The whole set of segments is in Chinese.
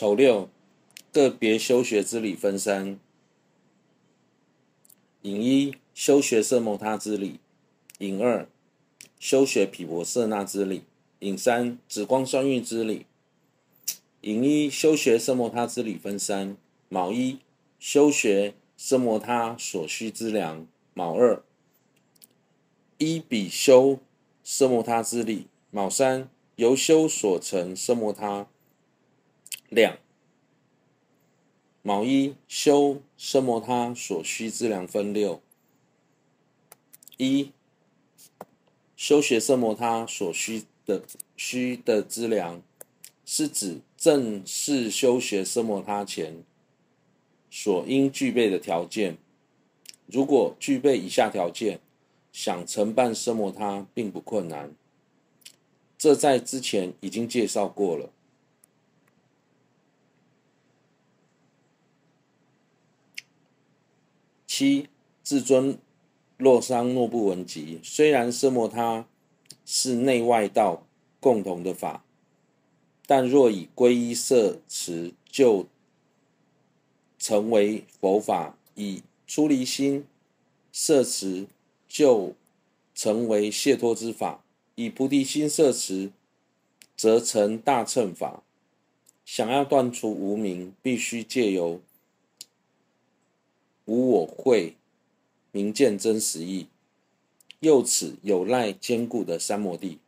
丑六，个别修学之理分三：寅一，修学色摩他之理；寅二，修学毗婆舍那之理；寅三，紫光双运之理。寅一，修学色摩他之理分三：卯一，修学色摩他所需之粮；卯二，依比修色摩他之理；卯三，由修所成色摩他量。卯一，修生摩他所需资粮分六：一、修学生摩他所需的需的资粮，是指正式修学生摩他前所应具备的条件。如果具备以下条件，想承办生摩他并不困难。这在之前已经介绍过了。七，至尊洛桑诺布文集。虽然色莫他是内外道共同的法，但若以皈依色持，就成为佛法；以出离心色持，就成为解脱之法；以菩提心色持，则成大乘法。想要断除无明，必须借由。无我慧，明见真实义，又此有赖坚固的三摩地。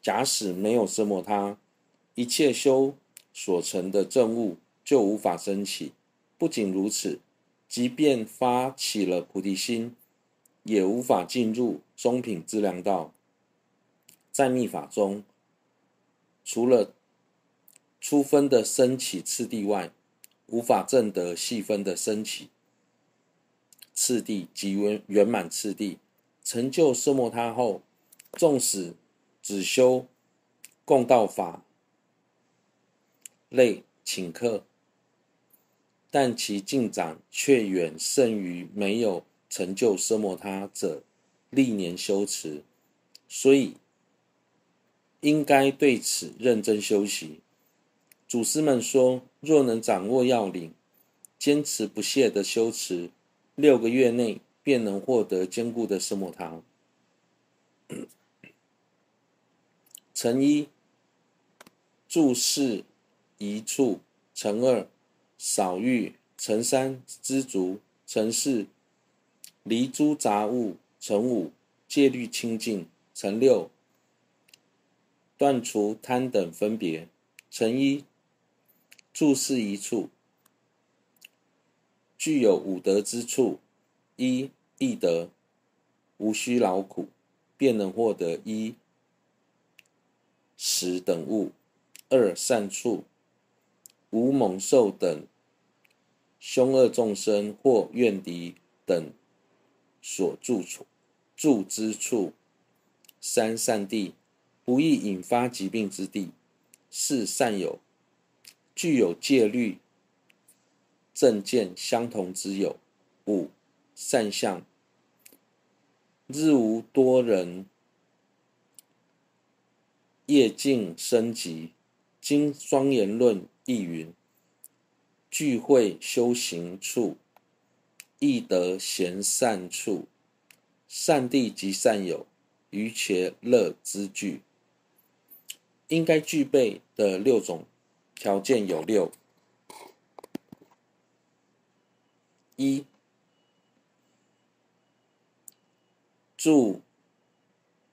假使没有奢摩他，一切修所成的证悟就无法生起。不仅如此，即便发起了菩提心，也无法进入中品资粮道。在密法中，除了初分的升起次第外，无法证得细分的升起。次第及圆圆满次第，成就奢摩他后，纵使只修共道法类顷刻，但其进展却远胜于没有成就奢摩他者历年修持，所以应该对此认真修习。祖师们说，若能掌握要领，坚持不懈的修持。六个月内便能获得坚固的奢摩他。辰一，注视一处；乘二，少欲；乘三，知足；乘四，离诸杂物；乘五，戒律清净；乘六，断除贪等分别。乘一，注视一处。具有五德之处：一、易得，无需劳苦，便能获得衣食等物；二、善处，无猛兽等凶恶众生或怨敌等所住处住之处；三、善地，不易引发疾病之地；四、善友，具有戒律。正见相同之友，五善相，日无多人，夜静生疾。经庄严论亦云：聚会修行处，易得贤善处，善地及善友，余且乐之具。应该具备的六种条件有六。一、住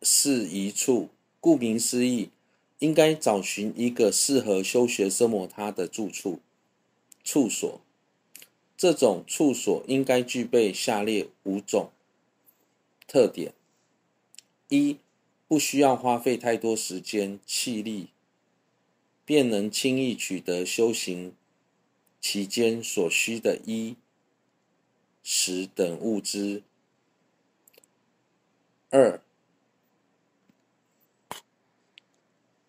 事宜处，顾名思义，应该找寻一个适合修学奢摩他的住处、处所。这种处所应该具备下列五种特点：一、不需要花费太多时间、气力，便能轻易取得修行期间所需的衣。食等物资。二、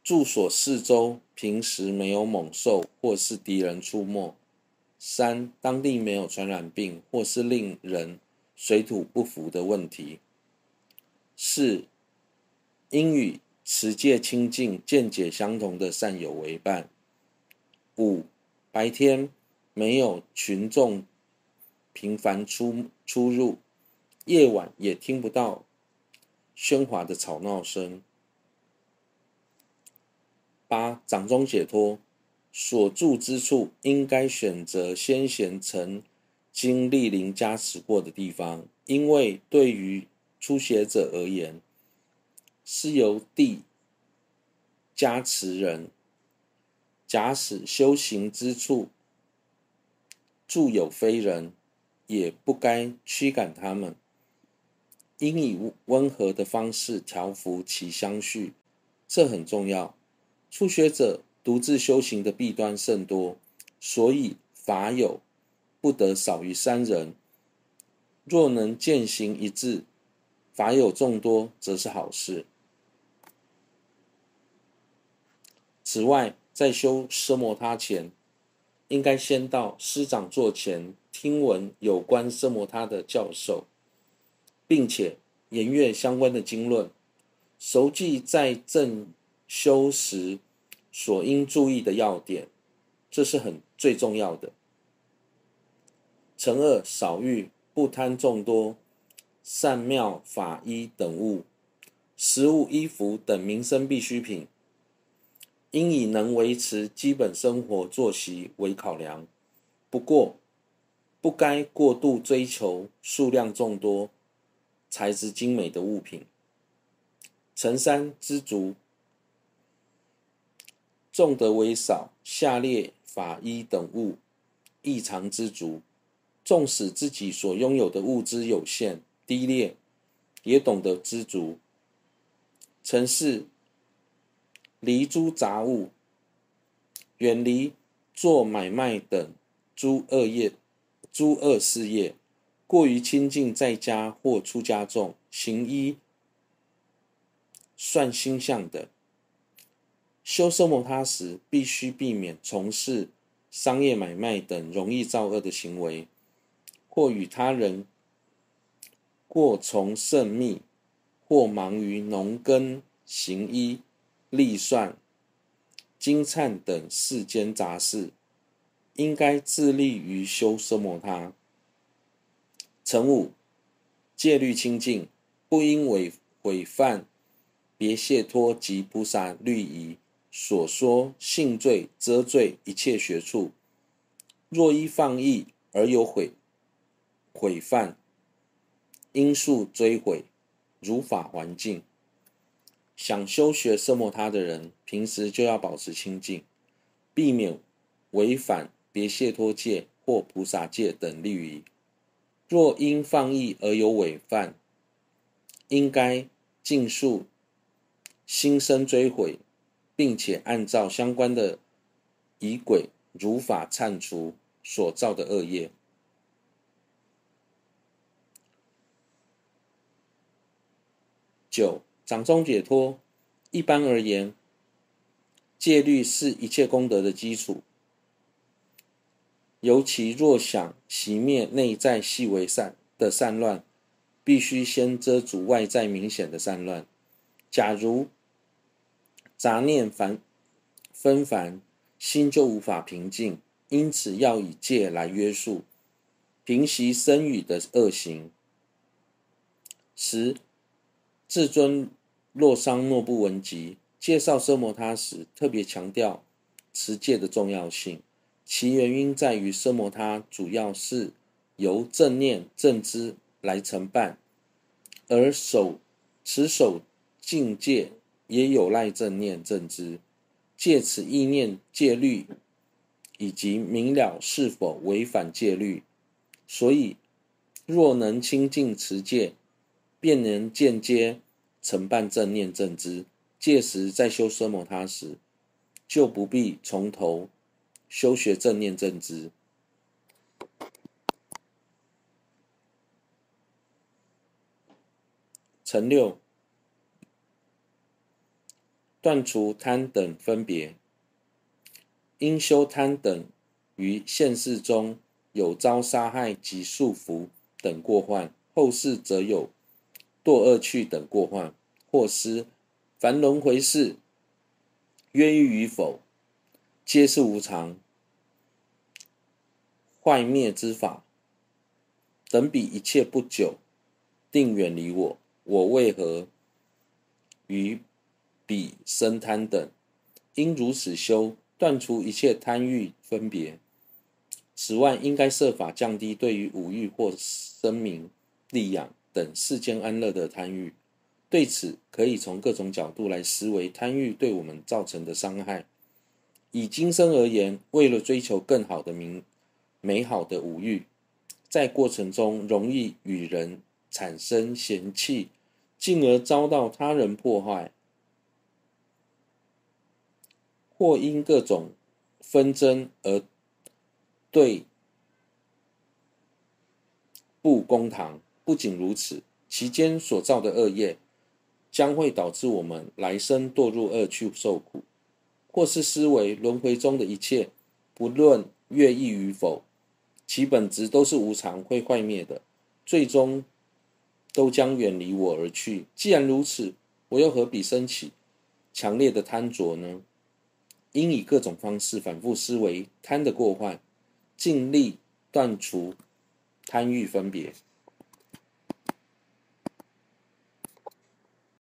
住所四周平时没有猛兽或是敌人出没。三、当地没有传染病或是令人水土不服的问题。四、应与持戒清净、见解相同的善友为伴。五、白天没有群众频繁出出入，夜晚也听不到喧哗的吵闹声。八、掌中解脱，所住之处应该选择先贤曾经莅临加持过的地方，因为对于初学者而言，是由地加持人。假使修行之处住有非人，也不该驱赶他们，应以温和的方式调伏其相续，这很重要。初学者独自修行的弊端甚多，所以法友不得少于三人。若能践行一致，法友众多，则是好事。此外，在修奢摩他前，应该先到师长座前听闻有关奢摩他的教授，并且研阅相关的经论，熟记在正修时所应注意的要点，这是很最重要的。惩恶少欲，不贪众多，善妙法衣等物，食物衣服等民生必需品，应以能维持基本生活作息为考量。不过，不该过度追求数量众多、材质精美的物品。陈三知足。重得为少，下列法衣等物异常知足。纵使自己所拥有的物资有限低劣，也懂得知足。陈四离诸杂物，远离做买卖等诸恶业、诸恶事业，过于亲近在家或出家众行医算星象的。修奢摩他时，必须避免从事商业买卖等容易造恶的行为，或与他人过从甚密，或忙于农耕、行医、历算、金忏等世间杂事，应该致力于修奢摩他。成五戒律清净，不应违违犯别谢脱及菩萨律仪。所说性罪、遮罪一切学处，若依放逸而有毁毁犯，应速追悔，如法还净。想修学奢摩他的人，平时就要保持清净，避免违反别解脱戒或菩萨戒等律仪。若因放逸而有违犯，应该尽速心生追悔。并且按照相关的仪轨如法忏除所造的恶业。九、掌中解脱。一般而言，戒律是一切功德的基础。尤其若想熄灭内在细微善的散乱，必须先遮阻外在明显的散乱。假如杂念繁纷繁，心就无法平静，因此要以戒来约束，平息身语的恶行。十，至尊洛桑诺布文集介绍奢摩他时，特别强调持戒的重要性。其原因在于奢摩他主要是由正念正知来承办，而守持守净戒。也有赖正念正知，借此意念戒律，以及明了是否违反戒律。所以，若能清净持戒，便能间接承办正念正知。届时在修奢摩他时，就不必从头修学正念正知。成六。断除贪等分别，应修贪等于现世中有遭杀害及束缚等过患，后世则有堕恶趣等过患。或失凡轮回事，冤狱与否，皆是无常。坏灭之法，等彼一切不久，定远离我。我为何与彼生贪等？应如此修，断除一切贪欲分别。此外，应该设法降低对于五欲或生名、利养等世间安乐的贪欲。对此，可以从各种角度来思维贪欲对我们造成的伤害。以今生而言，为了追求更好的名、美好的五欲，在过程中容易与人产生嫌弃，进而遭到他人破坏，或因各种纷争而对簿公堂。不仅如此，其间所造的恶业，将会导致我们来生堕入恶趣受苦。或是思维轮回中的一切，不论乐意与否，其本质都是无常，会坏灭的，最终都将远离我而去。既然如此，我又何必生起强烈的贪着呢？应以各种方式反复思维贪的过患，尽力断除贪欲分别。